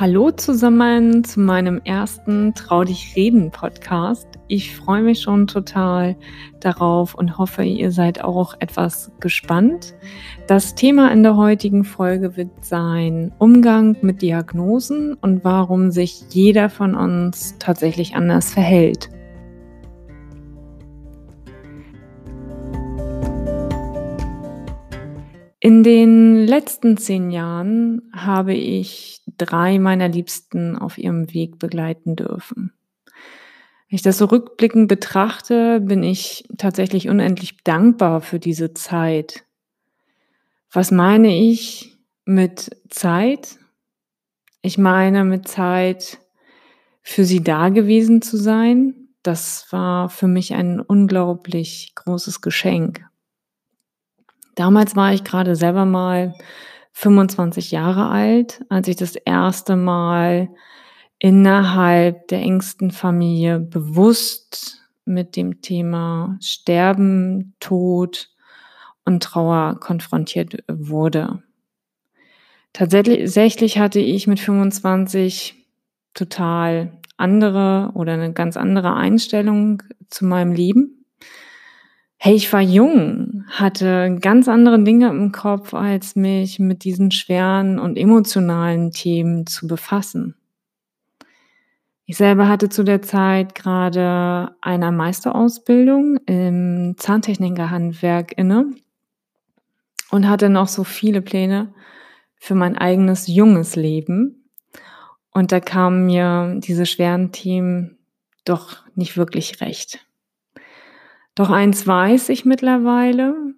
Hallo zusammen zu meinem ersten Trau dich reden Podcast. Ich freue mich schon total darauf und hoffe, ihr seid auch etwas gespannt. Das Thema in der heutigen Folge wird sein Umgang mit Diagnosen und warum sich jeder von uns tatsächlich anders verhält. In den letzten zehn Jahren habe ich drei meiner Liebsten auf ihrem Weg begleiten dürfen. Wenn ich das so rückblickend betrachte, bin ich tatsächlich unendlich dankbar für diese Zeit. Was meine ich mit Zeit? Ich meine mit Zeit, für sie da gewesen zu sein. Das war für mich ein unglaublich großes Geschenk. Damals war ich gerade selber mal 25 Jahre alt, als ich das erste Mal innerhalb der engsten Familie bewusst mit dem Thema Sterben, Tod und Trauer konfrontiert wurde. Tatsächlich hatte ich mit 25 total andere oder eine ganz andere Einstellung zu meinem Leben hey, ich war jung, hatte ganz andere Dinge im Kopf, als mich mit diesen schweren und emotionalen Themen zu befassen. Ich selber hatte zu der Zeit gerade eine Meisterausbildung im Zahntechnikerhandwerk inne und hatte noch so viele Pläne für mein eigenes junges Leben. Und da kamen mir diese schweren Themen doch nicht wirklich recht. Doch eins weiß ich mittlerweile,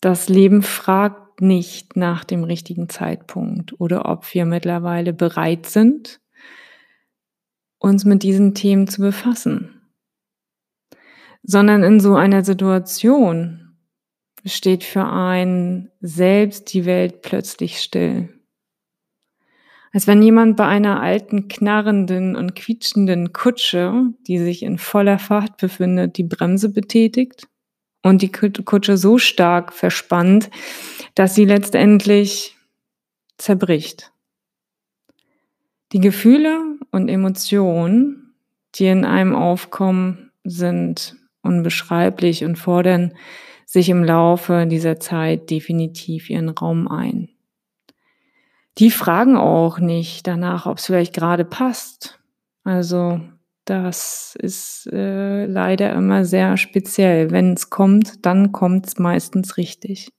das Leben fragt nicht nach dem richtigen Zeitpunkt oder ob wir mittlerweile bereit sind, uns mit diesen Themen zu befassen, sondern in so einer Situation steht für einen selbst die Welt plötzlich still als wenn jemand bei einer alten, knarrenden und quietschenden Kutsche, die sich in voller Fahrt befindet, die Bremse betätigt und die Kutsche so stark verspannt, dass sie letztendlich zerbricht. Die Gefühle und Emotionen, die in einem aufkommen, sind unbeschreiblich und fordern sich im Laufe dieser Zeit definitiv ihren Raum ein. Die fragen auch nicht danach, ob es vielleicht gerade passt. Also das ist äh, leider immer sehr speziell. Wenn es kommt, dann kommt es meistens richtig.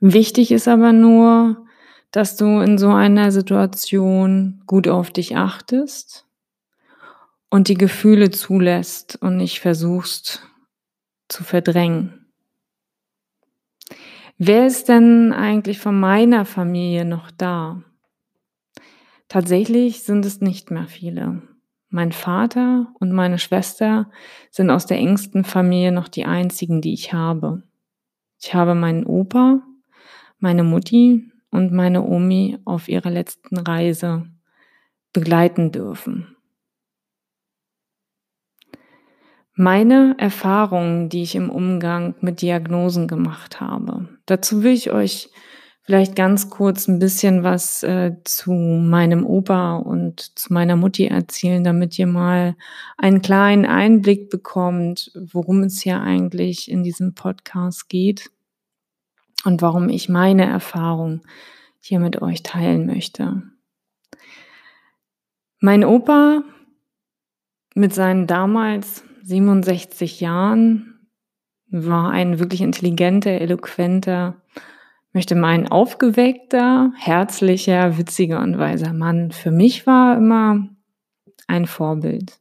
Wichtig ist aber nur, dass du in so einer Situation gut auf dich achtest und die Gefühle zulässt und nicht versuchst zu verdrängen. Wer ist denn eigentlich von meiner Familie noch da? Tatsächlich sind es nicht mehr viele. Mein Vater und meine Schwester sind aus der engsten Familie noch die einzigen, die ich habe. Ich habe meinen Opa, meine Mutti und meine Omi auf ihrer letzten Reise begleiten dürfen. Meine Erfahrungen, die ich im Umgang mit Diagnosen gemacht habe. Dazu will ich euch vielleicht ganz kurz ein bisschen was äh, zu meinem Opa und zu meiner Mutti erzählen, damit ihr mal einen kleinen Einblick bekommt, worum es hier eigentlich in diesem Podcast geht und warum ich meine Erfahrung hier mit euch teilen möchte. Mein Opa mit seinen damals 67 Jahren, war ein wirklich intelligenter, eloquenter, möchte meinen aufgeweckter, herzlicher, witziger und weiser Mann. Für mich war immer ein Vorbild.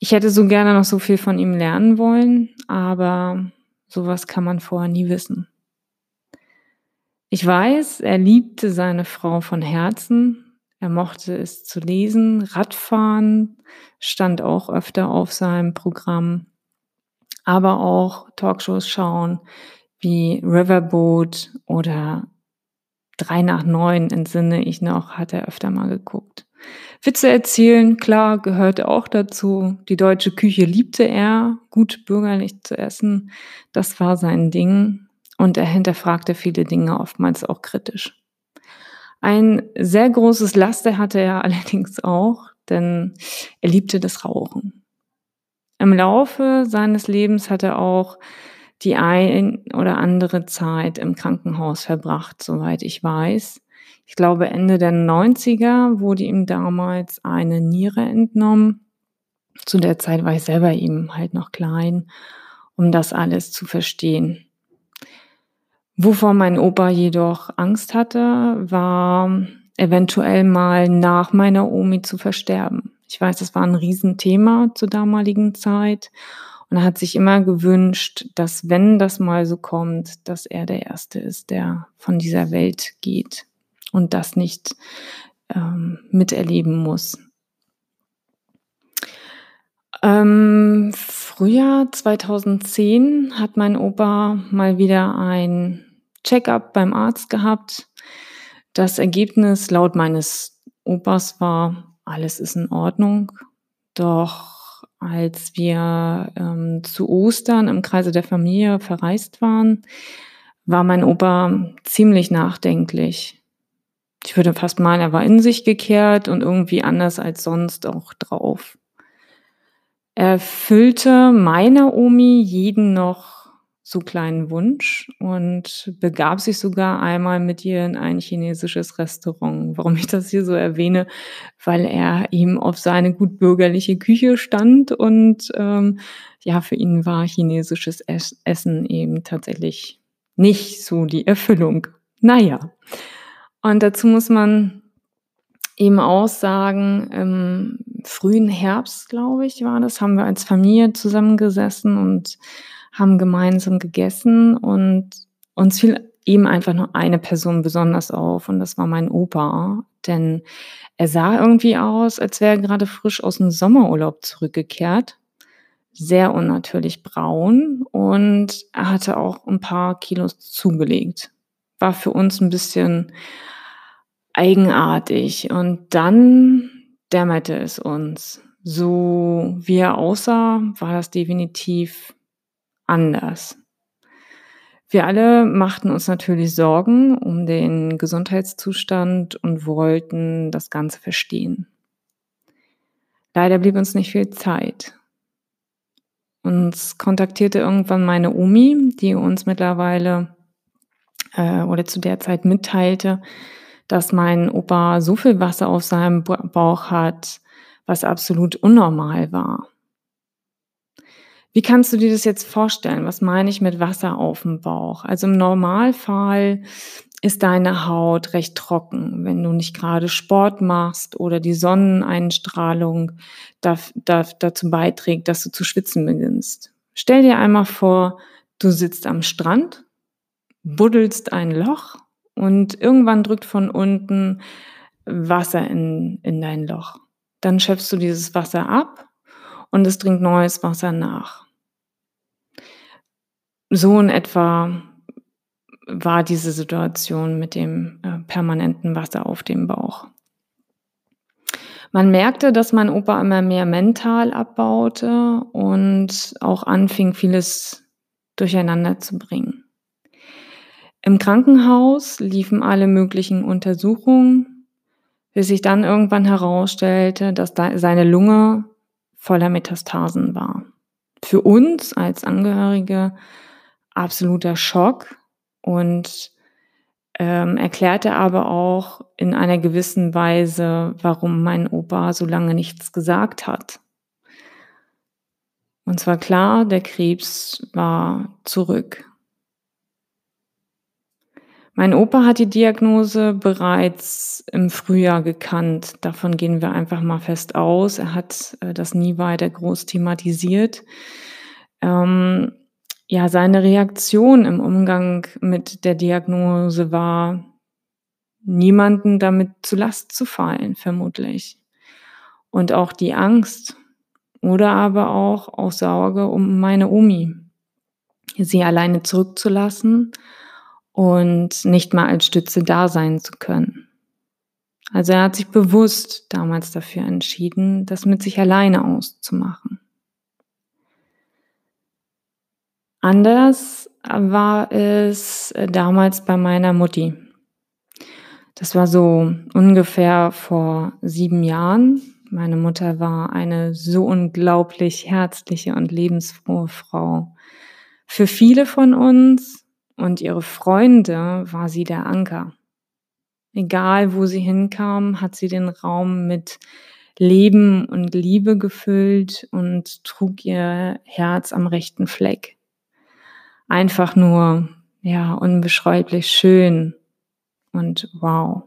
Ich hätte so gerne noch so viel von ihm lernen wollen, aber sowas kann man vorher nie wissen. Ich weiß, er liebte seine Frau von Herzen, er mochte es zu lesen. Radfahren stand auch öfter auf seinem Programm. Aber auch Talkshows schauen wie Riverboat oder drei nach neun entsinne ich noch, hat er öfter mal geguckt. Witze erzählen, klar, gehörte auch dazu. Die deutsche Küche liebte er, gut bürgerlich zu essen, das war sein Ding. Und er hinterfragte viele Dinge oftmals auch kritisch. Ein sehr großes Laster hatte er allerdings auch, denn er liebte das Rauchen. Im Laufe seines Lebens hat er auch die ein oder andere Zeit im Krankenhaus verbracht, soweit ich weiß. Ich glaube, Ende der 90er wurde ihm damals eine Niere entnommen. Zu der Zeit war ich selber eben halt noch klein, um das alles zu verstehen. Wovor mein Opa jedoch Angst hatte, war eventuell mal nach meiner Omi zu versterben. Ich weiß, das war ein Riesenthema zur damaligen Zeit. Und er hat sich immer gewünscht, dass wenn das mal so kommt, dass er der Erste ist, der von dieser Welt geht und das nicht ähm, miterleben muss. Ähm, Frühjahr 2010 hat mein Opa mal wieder ein Check-up beim Arzt gehabt. Das Ergebnis laut meines Opas war, alles ist in Ordnung. Doch als wir ähm, zu Ostern im Kreise der Familie verreist waren, war mein Opa ziemlich nachdenklich. Ich würde fast meinen, er war in sich gekehrt und irgendwie anders als sonst auch drauf. Er füllte meiner Omi jeden noch so kleinen Wunsch und begab sich sogar einmal mit ihr in ein chinesisches Restaurant. Warum ich das hier so erwähne, weil er ihm auf seine gut bürgerliche Küche stand und ähm, ja, für ihn war chinesisches Essen eben tatsächlich nicht so die Erfüllung. Naja, und dazu muss man eben auch sagen, im frühen Herbst, glaube ich, war das, haben wir als Familie zusammengesessen und haben gemeinsam gegessen und uns fiel eben einfach nur eine Person besonders auf und das war mein Opa, denn er sah irgendwie aus, als wäre er gerade frisch aus dem Sommerurlaub zurückgekehrt. Sehr unnatürlich braun und er hatte auch ein paar Kilos zugelegt. War für uns ein bisschen eigenartig und dann dämmerte es uns. So wie er aussah, war das definitiv anders. Wir alle machten uns natürlich Sorgen um den Gesundheitszustand und wollten das Ganze verstehen. Leider blieb uns nicht viel Zeit. Uns kontaktierte irgendwann meine Omi, die uns mittlerweile äh, oder zu der Zeit mitteilte, dass mein Opa so viel Wasser auf seinem Bauch hat, was absolut unnormal war. Wie kannst du dir das jetzt vorstellen? Was meine ich mit Wasser auf dem Bauch? Also im Normalfall ist deine Haut recht trocken, wenn du nicht gerade Sport machst oder die Sonneneinstrahlung dazu beiträgt, dass du zu schwitzen beginnst. Stell dir einmal vor, du sitzt am Strand, buddelst ein Loch und irgendwann drückt von unten Wasser in, in dein Loch. Dann schöpfst du dieses Wasser ab und es dringt neues Wasser nach. So in etwa war diese Situation mit dem äh, permanenten Wasser auf dem Bauch. Man merkte, dass mein Opa immer mehr mental abbaute und auch anfing, vieles durcheinander zu bringen. Im Krankenhaus liefen alle möglichen Untersuchungen, bis sich dann irgendwann herausstellte, dass seine Lunge voller Metastasen war. Für uns als Angehörige absoluter Schock und ähm, erklärte aber auch in einer gewissen Weise, warum mein Opa so lange nichts gesagt hat. Und zwar klar, der Krebs war zurück. Mein Opa hat die Diagnose bereits im Frühjahr gekannt. Davon gehen wir einfach mal fest aus. Er hat äh, das nie weiter groß thematisiert. Ähm, ja, seine Reaktion im Umgang mit der Diagnose war, niemanden damit zu Last zu fallen, vermutlich. Und auch die Angst oder aber auch aus Sorge um meine Omi, sie alleine zurückzulassen und nicht mal als Stütze da sein zu können. Also er hat sich bewusst damals dafür entschieden, das mit sich alleine auszumachen. Anders war es damals bei meiner Mutti. Das war so ungefähr vor sieben Jahren. Meine Mutter war eine so unglaublich herzliche und lebensfrohe Frau. Für viele von uns und ihre Freunde war sie der Anker. Egal, wo sie hinkam, hat sie den Raum mit Leben und Liebe gefüllt und trug ihr Herz am rechten Fleck. Einfach nur, ja, unbeschreiblich schön und wow.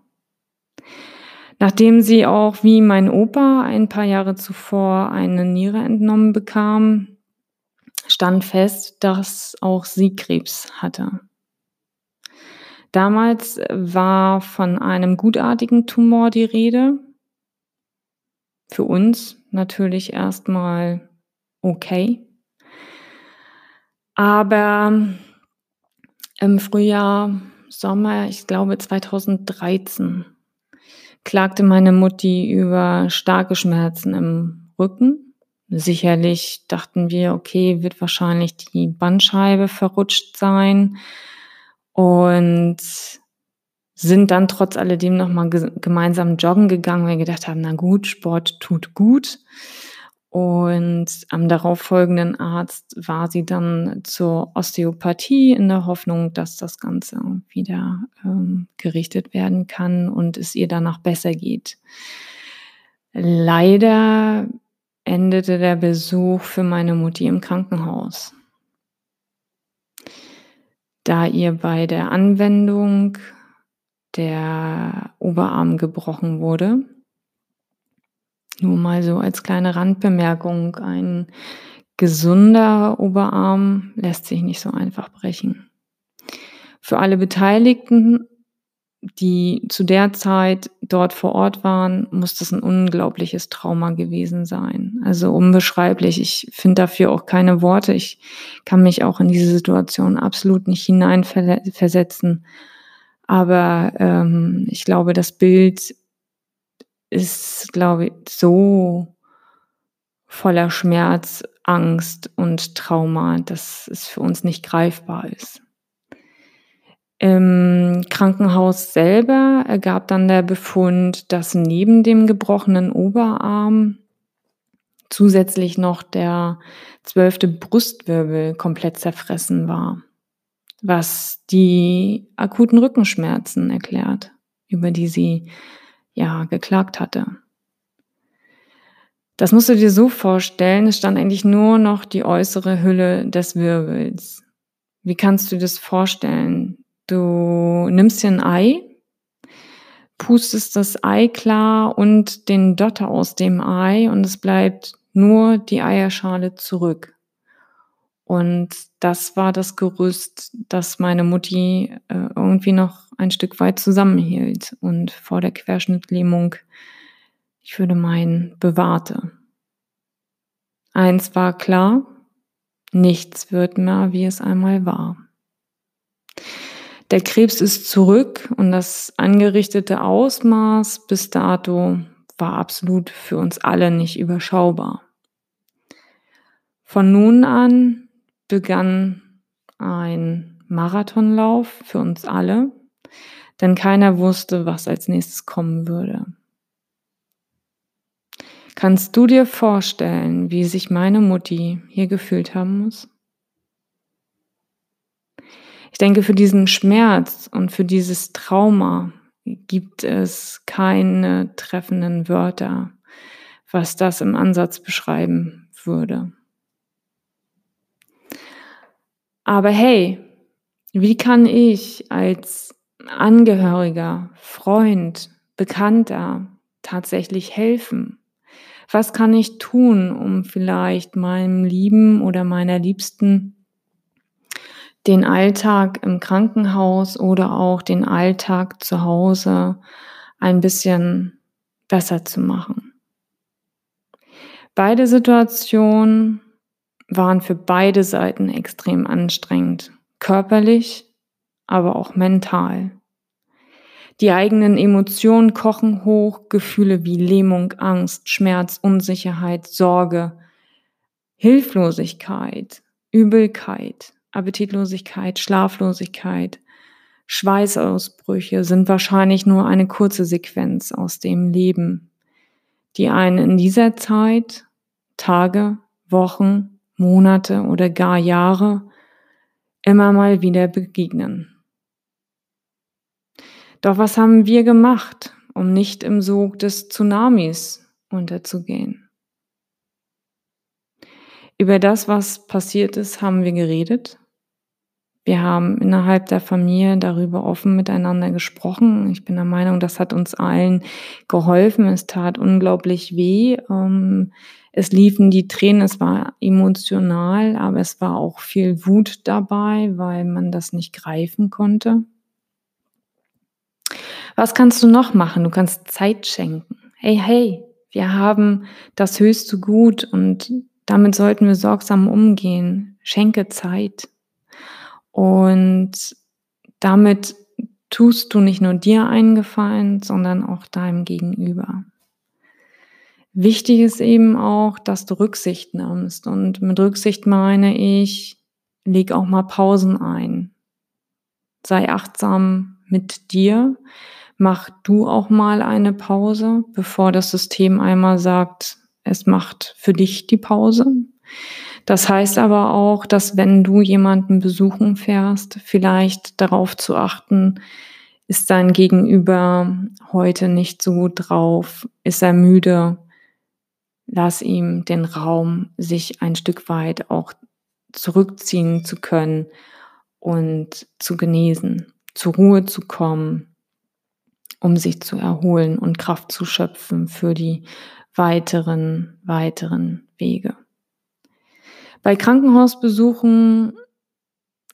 Nachdem sie auch wie mein Opa ein paar Jahre zuvor eine Niere entnommen bekam, stand fest, dass auch sie Krebs hatte. Damals war von einem gutartigen Tumor die Rede. Für uns natürlich erstmal okay. Aber im Frühjahr, Sommer, ich glaube 2013, klagte meine Mutti über starke Schmerzen im Rücken. Sicherlich dachten wir, okay, wird wahrscheinlich die Bandscheibe verrutscht sein und sind dann trotz alledem nochmal gemeinsam joggen gegangen, weil wir gedacht haben, na gut, Sport tut gut. Und am darauffolgenden Arzt war sie dann zur Osteopathie in der Hoffnung, dass das Ganze wieder ähm, gerichtet werden kann und es ihr danach besser geht. Leider endete der Besuch für meine Mutti im Krankenhaus. Da ihr bei der Anwendung der Oberarm gebrochen wurde, nur mal so als kleine Randbemerkung, ein gesunder Oberarm lässt sich nicht so einfach brechen. Für alle Beteiligten, die zu der Zeit dort vor Ort waren, muss das ein unglaubliches Trauma gewesen sein. Also unbeschreiblich. Ich finde dafür auch keine Worte. Ich kann mich auch in diese Situation absolut nicht hineinversetzen. Aber ähm, ich glaube, das Bild ist, glaube ich, so voller Schmerz, Angst und Trauma, dass es für uns nicht greifbar ist. Im Krankenhaus selber ergab dann der Befund, dass neben dem gebrochenen Oberarm zusätzlich noch der zwölfte Brustwirbel komplett zerfressen war, was die akuten Rückenschmerzen erklärt, über die sie ja, geklagt hatte. Das musst du dir so vorstellen, es stand eigentlich nur noch die äußere Hülle des Wirbels. Wie kannst du das vorstellen? Du nimmst dir ein Ei, pustest das Ei klar und den Dotter aus dem Ei und es bleibt nur die Eierschale zurück. Und das war das Gerüst, das meine Mutti äh, irgendwie noch ein Stück weit zusammenhielt und vor der Querschnittlähmung, ich würde meinen, bewahrte. Eins war klar, nichts wird mehr, wie es einmal war. Der Krebs ist zurück und das angerichtete Ausmaß bis dato war absolut für uns alle nicht überschaubar. Von nun an begann ein Marathonlauf für uns alle, denn keiner wusste, was als nächstes kommen würde. Kannst du dir vorstellen, wie sich meine Mutti hier gefühlt haben muss? Ich denke, für diesen Schmerz und für dieses Trauma gibt es keine treffenden Wörter, was das im Ansatz beschreiben würde. Aber hey, wie kann ich als Angehöriger, Freund, Bekannter tatsächlich helfen? Was kann ich tun, um vielleicht meinem Lieben oder meiner Liebsten den Alltag im Krankenhaus oder auch den Alltag zu Hause ein bisschen besser zu machen? Beide Situationen waren für beide Seiten extrem anstrengend, körperlich, aber auch mental. Die eigenen Emotionen kochen hoch, Gefühle wie Lähmung, Angst, Schmerz, Unsicherheit, Sorge, Hilflosigkeit, Übelkeit, Appetitlosigkeit, Schlaflosigkeit, Schweißausbrüche sind wahrscheinlich nur eine kurze Sequenz aus dem Leben, die einen in dieser Zeit, Tage, Wochen, Monate oder gar Jahre immer mal wieder begegnen. Doch was haben wir gemacht, um nicht im Sog des Tsunamis unterzugehen? Über das, was passiert ist, haben wir geredet. Wir haben innerhalb der Familie darüber offen miteinander gesprochen. Ich bin der Meinung, das hat uns allen geholfen. Es tat unglaublich weh. Ähm, es liefen die Tränen, es war emotional, aber es war auch viel Wut dabei, weil man das nicht greifen konnte. Was kannst du noch machen? Du kannst Zeit schenken. Hey, hey, wir haben das höchste Gut und damit sollten wir sorgsam umgehen. Schenke Zeit. Und damit tust du nicht nur dir einen Gefallen, sondern auch deinem Gegenüber. Wichtig ist eben auch, dass du Rücksicht nimmst. Und mit Rücksicht meine ich, leg auch mal Pausen ein. Sei achtsam mit dir. Mach du auch mal eine Pause, bevor das System einmal sagt, es macht für dich die Pause. Das heißt aber auch, dass wenn du jemanden besuchen fährst, vielleicht darauf zu achten, ist dein Gegenüber heute nicht so gut drauf, ist er müde, lass ihm den Raum, sich ein Stück weit auch zurückziehen zu können und zu genesen, zur Ruhe zu kommen, um sich zu erholen und Kraft zu schöpfen für die weiteren, weiteren Wege. Bei Krankenhausbesuchen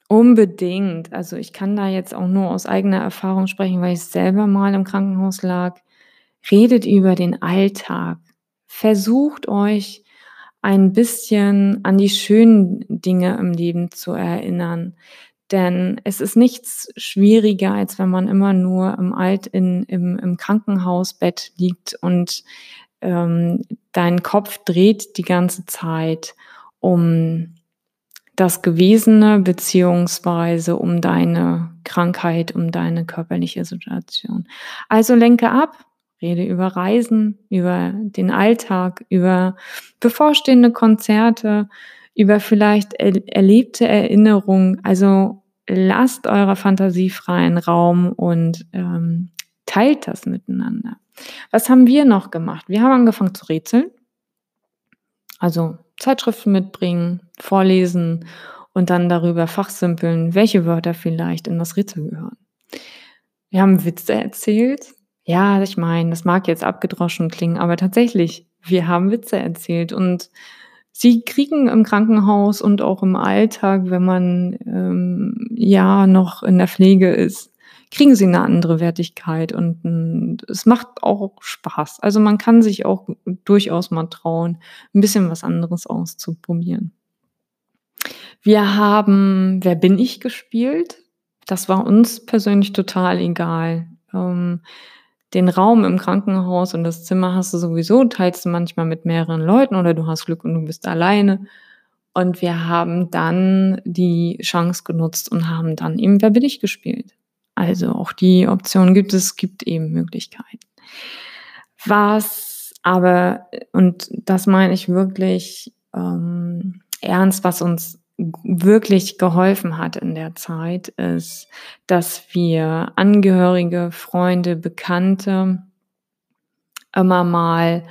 unbedingt. Also ich kann da jetzt auch nur aus eigener Erfahrung sprechen, weil ich selber mal im Krankenhaus lag. Redet über den Alltag. Versucht euch ein bisschen an die schönen Dinge im Leben zu erinnern. Denn es ist nichts schwieriger, als wenn man immer nur im Alt in, im, im Krankenhausbett liegt und ähm, dein Kopf dreht die ganze Zeit um das Gewesene beziehungsweise um deine Krankheit, um deine körperliche Situation. Also lenke ab, rede über Reisen, über den Alltag, über bevorstehende Konzerte, über vielleicht er erlebte Erinnerungen. Also lasst eurer Fantasie freien Raum und ähm, teilt das miteinander. Was haben wir noch gemacht? Wir haben angefangen zu rätseln. Also Zeitschriften mitbringen, vorlesen und dann darüber fachsimpeln, welche Wörter vielleicht in das Rätsel gehören. Wir haben Witze erzählt. Ja, ich meine, das mag jetzt abgedroschen klingen, aber tatsächlich, wir haben Witze erzählt und sie kriegen im Krankenhaus und auch im Alltag, wenn man ähm, ja noch in der Pflege ist, kriegen sie eine andere Wertigkeit und, und es macht auch Spaß. Also man kann sich auch durchaus mal trauen, ein bisschen was anderes auszuprobieren. Wir haben Wer bin ich gespielt? Das war uns persönlich total egal. Ähm, den Raum im Krankenhaus und das Zimmer hast du sowieso, teilst du manchmal mit mehreren Leuten oder du hast Glück und du bist alleine. Und wir haben dann die Chance genutzt und haben dann eben Wer bin ich gespielt. Also auch die Option gibt es, gibt eben Möglichkeiten. Was aber, und das meine ich wirklich ähm, ernst, was uns wirklich geholfen hat in der Zeit, ist, dass wir Angehörige, Freunde, Bekannte immer mal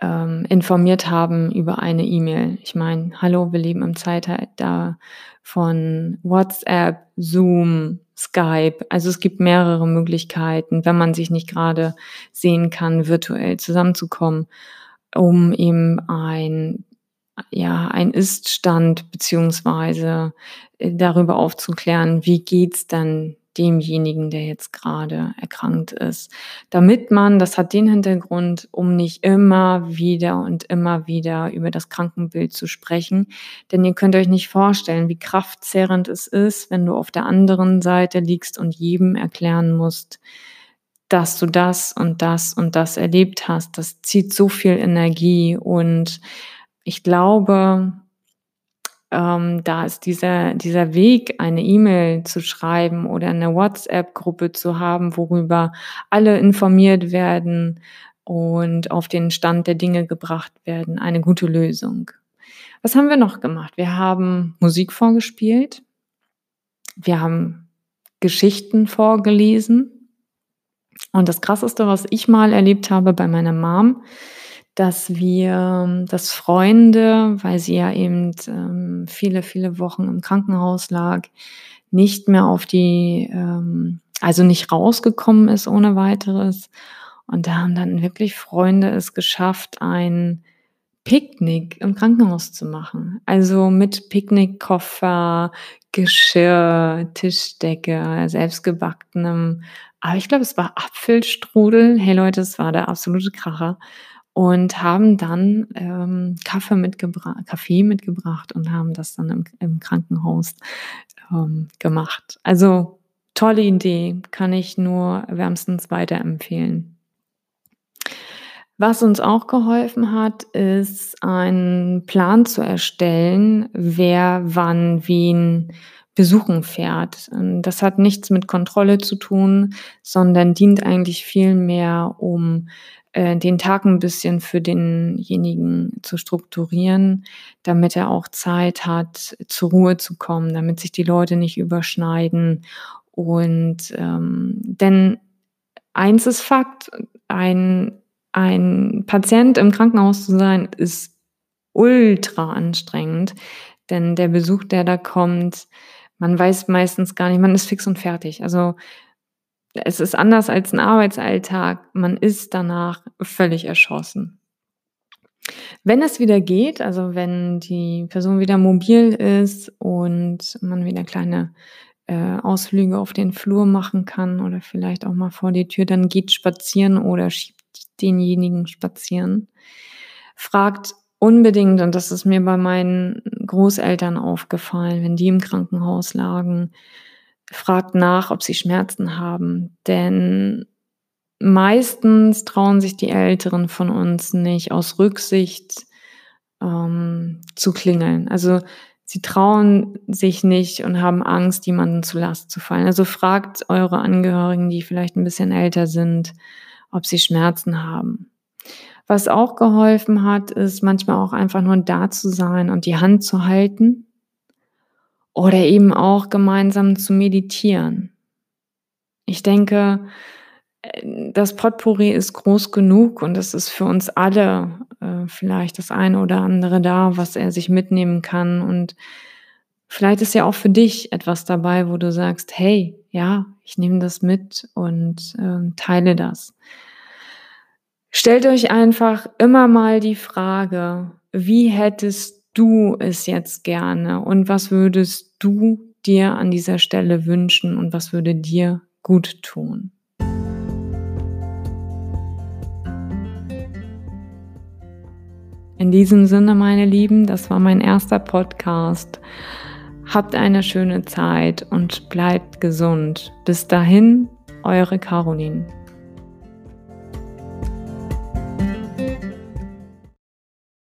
ähm, informiert haben über eine E-Mail. Ich meine, hallo, wir leben im Zeitalter von WhatsApp, Zoom, Skype. Also es gibt mehrere Möglichkeiten, wenn man sich nicht gerade sehen kann, virtuell zusammenzukommen, um eben ein ja, ein Ist-Stand beziehungsweise äh, darüber aufzuklären, wie geht's dann demjenigen, der jetzt gerade erkrankt ist. Damit man, das hat den Hintergrund, um nicht immer wieder und immer wieder über das Krankenbild zu sprechen. Denn ihr könnt euch nicht vorstellen, wie kraftzerrend es ist, wenn du auf der anderen Seite liegst und jedem erklären musst, dass du das und das und das erlebt hast. Das zieht so viel Energie und ich glaube, ähm, da ist dieser, dieser Weg, eine E-Mail zu schreiben oder eine WhatsApp-Gruppe zu haben, worüber alle informiert werden und auf den Stand der Dinge gebracht werden, eine gute Lösung. Was haben wir noch gemacht? Wir haben Musik vorgespielt. Wir haben Geschichten vorgelesen. Und das Krasseste, was ich mal erlebt habe bei meiner Mom, dass wir, dass Freunde, weil sie ja eben ähm, viele, viele Wochen im Krankenhaus lag, nicht mehr auf die, ähm, also nicht rausgekommen ist ohne weiteres. Und da haben dann wirklich Freunde es geschafft, ein Picknick im Krankenhaus zu machen. Also mit Picknickkoffer, Geschirr, Tischdecke, selbstgebackenem. Aber ich glaube, es war Apfelstrudel. Hey Leute, es war der absolute Kracher. Und haben dann ähm, Kaffee, mitgebra Kaffee mitgebracht und haben das dann im, im Krankenhaus ähm, gemacht. Also tolle Idee, kann ich nur wärmstens weiterempfehlen. Was uns auch geholfen hat, ist einen Plan zu erstellen, wer wann wen besuchen fährt. Das hat nichts mit Kontrolle zu tun, sondern dient eigentlich viel mehr, um äh, den Tag ein bisschen für denjenigen zu strukturieren, damit er auch Zeit hat, zur Ruhe zu kommen, damit sich die Leute nicht überschneiden. Und ähm, denn eins ist Fakt, ein ein Patient im Krankenhaus zu sein, ist ultra anstrengend, denn der Besuch, der da kommt, man weiß meistens gar nicht, man ist fix und fertig. Also es ist anders als ein Arbeitsalltag. Man ist danach völlig erschossen. Wenn es wieder geht, also wenn die Person wieder mobil ist und man wieder kleine äh, Ausflüge auf den Flur machen kann oder vielleicht auch mal vor die Tür, dann geht spazieren oder schiebt denjenigen spazieren. Fragt unbedingt, und das ist mir bei meinen Großeltern aufgefallen, wenn die im Krankenhaus lagen, fragt nach, ob sie Schmerzen haben. Denn meistens trauen sich die Älteren von uns nicht aus Rücksicht ähm, zu klingeln. Also sie trauen sich nicht und haben Angst, jemanden zu Last zu fallen. Also fragt eure Angehörigen, die vielleicht ein bisschen älter sind, ob sie Schmerzen haben. Was auch geholfen hat, ist manchmal auch einfach nur da zu sein und die Hand zu halten oder eben auch gemeinsam zu meditieren. Ich denke, äh, das Potpourri ist groß genug und es ist für uns alle äh, vielleicht das eine oder andere da, was er sich mitnehmen kann. Und vielleicht ist ja auch für dich etwas dabei, wo du sagst, hey, ja, ich nehme das mit und äh, teile das. Stellt euch einfach immer mal die Frage, wie hättest du es jetzt gerne und was würdest du dir an dieser Stelle wünschen und was würde dir gut tun? In diesem Sinne, meine Lieben, das war mein erster Podcast. Habt eine schöne Zeit und bleibt gesund. Bis dahin, eure Caroline.